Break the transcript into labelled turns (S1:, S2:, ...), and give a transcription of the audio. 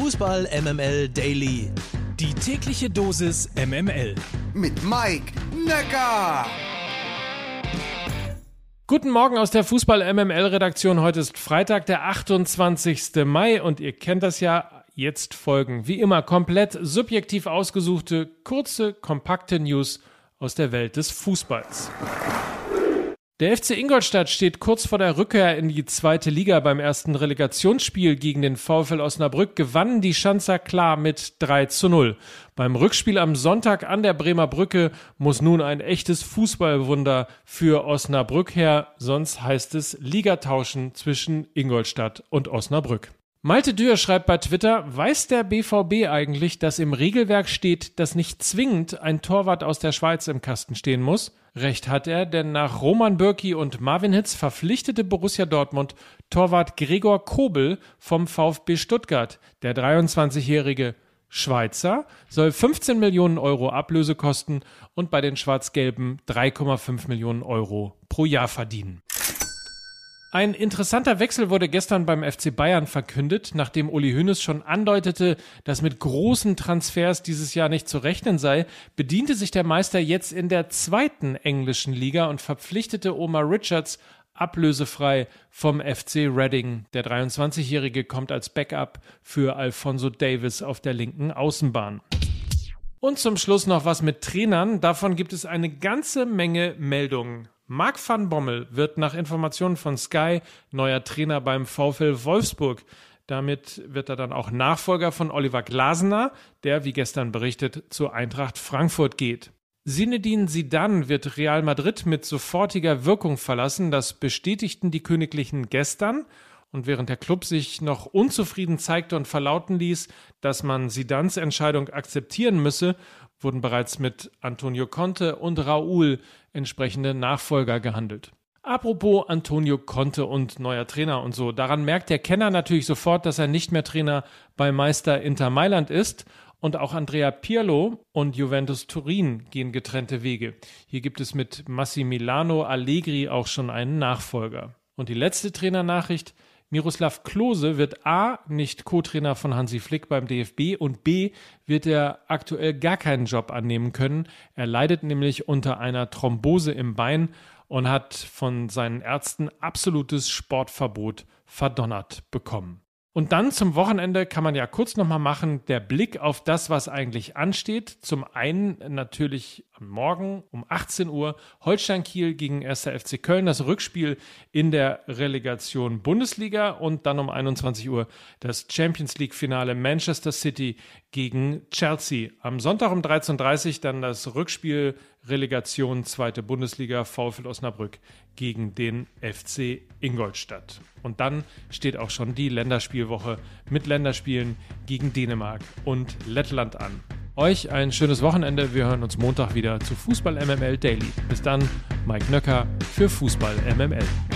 S1: Fußball MML Daily.
S2: Die tägliche Dosis MML.
S3: Mit Mike Necker.
S4: Guten Morgen aus der Fußball MML Redaktion. Heute ist Freitag, der 28. Mai und ihr kennt das ja. Jetzt folgen wie immer komplett subjektiv ausgesuchte, kurze, kompakte News aus der Welt des Fußballs. Der FC Ingolstadt steht kurz vor der Rückkehr in die zweite Liga. Beim ersten Relegationsspiel gegen den VfL Osnabrück gewannen die Schanzer klar mit 3 zu 0. Beim Rückspiel am Sonntag an der Bremer Brücke muss nun ein echtes Fußballwunder für Osnabrück her, sonst heißt es Ligatauschen zwischen Ingolstadt und Osnabrück. Malte Dürr schreibt bei Twitter, weiß der BVB eigentlich, dass im Regelwerk steht, dass nicht zwingend ein Torwart aus der Schweiz im Kasten stehen muss? Recht hat er, denn nach Roman Bürki und Marvin Hitz verpflichtete Borussia Dortmund Torwart Gregor Kobel vom VfB Stuttgart. Der 23-jährige Schweizer soll 15 Millionen Euro Ablöse kosten und bei den Schwarz-Gelben 3,5 Millionen Euro pro Jahr verdienen. Ein interessanter Wechsel wurde gestern beim FC Bayern verkündet, nachdem Uli Hoeneß schon andeutete, dass mit großen Transfers dieses Jahr nicht zu rechnen sei, bediente sich der Meister jetzt in der zweiten englischen Liga und verpflichtete Omar Richards ablösefrei vom FC Reading. Der 23-Jährige kommt als Backup für Alfonso Davis auf der linken Außenbahn. Und zum Schluss noch was mit Trainern. Davon gibt es eine ganze Menge Meldungen. Marc van Bommel wird nach Informationen von Sky neuer Trainer beim VfL Wolfsburg. Damit wird er dann auch Nachfolger von Oliver Glasner, der, wie gestern berichtet, zur Eintracht Frankfurt geht. Sinedin Sidan wird Real Madrid mit sofortiger Wirkung verlassen. Das bestätigten die Königlichen gestern. Und während der Club sich noch unzufrieden zeigte und verlauten ließ, dass man Sidans Entscheidung akzeptieren müsse, wurden bereits mit Antonio Conte und Raúl entsprechende Nachfolger gehandelt. Apropos Antonio Conte und neuer Trainer und so, daran merkt der Kenner natürlich sofort, dass er nicht mehr Trainer bei Meister Inter Mailand ist und auch Andrea Pirlo und Juventus Turin gehen getrennte Wege. Hier gibt es mit Massimiliano Allegri auch schon einen Nachfolger. Und die letzte Trainernachricht, Miroslav Klose wird A nicht Co-Trainer von Hansi Flick beim DFB und B wird er aktuell gar keinen Job annehmen können. Er leidet nämlich unter einer Thrombose im Bein und hat von seinen Ärzten absolutes Sportverbot verdonnert bekommen. Und dann zum Wochenende kann man ja kurz nochmal machen, der Blick auf das, was eigentlich ansteht. Zum einen natürlich am Morgen um 18 Uhr Holstein Kiel gegen 1. FC Köln, das Rückspiel in der Relegation Bundesliga und dann um 21 Uhr das Champions League Finale Manchester City gegen Chelsea. Am Sonntag um 13.30 Uhr dann das Rückspiel Relegation zweite Bundesliga VfL Osnabrück gegen den FC Ingolstadt. Und dann steht auch schon die Länderspielwoche mit Länderspielen gegen Dänemark und Lettland an. Euch ein schönes Wochenende. Wir hören uns Montag wieder zu Fußball MML Daily. Bis dann, Mike Nöcker für Fußball MML.